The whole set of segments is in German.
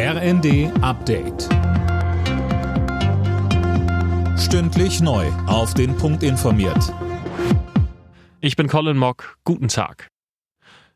RND Update. Stündlich neu. Auf den Punkt informiert. Ich bin Colin Mock. Guten Tag.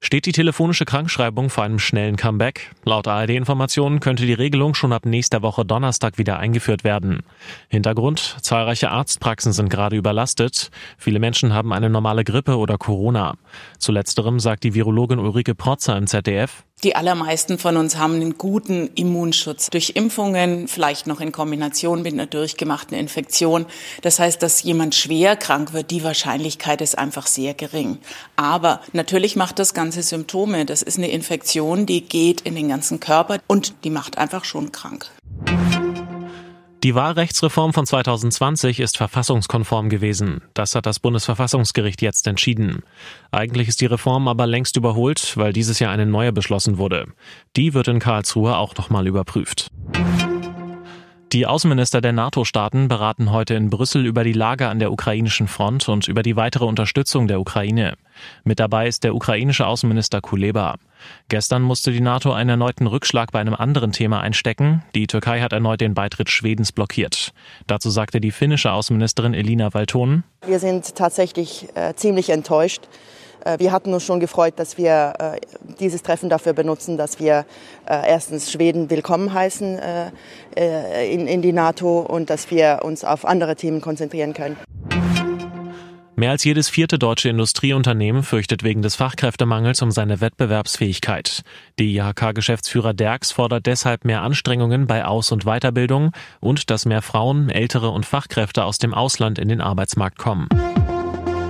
Steht die telefonische Krankschreibung vor einem schnellen Comeback? Laut ARD-Informationen könnte die Regelung schon ab nächster Woche Donnerstag wieder eingeführt werden. Hintergrund, zahlreiche Arztpraxen sind gerade überlastet. Viele Menschen haben eine normale Grippe oder Corona. Zu letzterem sagt die Virologin Ulrike Protzer im ZDF, die allermeisten von uns haben einen guten Immunschutz durch Impfungen, vielleicht noch in Kombination mit einer durchgemachten Infektion. Das heißt, dass jemand schwer krank wird, die Wahrscheinlichkeit ist einfach sehr gering. Aber natürlich macht das Ganze Symptome. Das ist eine Infektion, die geht in den ganzen Körper und die macht einfach schon krank. Die Wahlrechtsreform von 2020 ist verfassungskonform gewesen. Das hat das Bundesverfassungsgericht jetzt entschieden. Eigentlich ist die Reform aber längst überholt, weil dieses Jahr eine neue beschlossen wurde. Die wird in Karlsruhe auch nochmal überprüft. Die Außenminister der NATO-Staaten beraten heute in Brüssel über die Lage an der ukrainischen Front und über die weitere Unterstützung der Ukraine. Mit dabei ist der ukrainische Außenminister Kuleba. Gestern musste die NATO einen erneuten Rückschlag bei einem anderen Thema einstecken. Die Türkei hat erneut den Beitritt Schwedens blockiert. Dazu sagte die finnische Außenministerin Elina Valton. Wir sind tatsächlich äh, ziemlich enttäuscht. Äh, wir hatten uns schon gefreut, dass wir äh, dieses Treffen dafür benutzen, dass wir äh, erstens Schweden willkommen heißen in die NATO und dass wir uns auf andere Themen konzentrieren können. Mehr als jedes vierte deutsche Industrieunternehmen fürchtet wegen des Fachkräftemangels um seine Wettbewerbsfähigkeit. Die IHK-Geschäftsführer Derks fordert deshalb mehr Anstrengungen bei Aus- und Weiterbildung und dass mehr Frauen, Ältere und Fachkräfte aus dem Ausland in den Arbeitsmarkt kommen.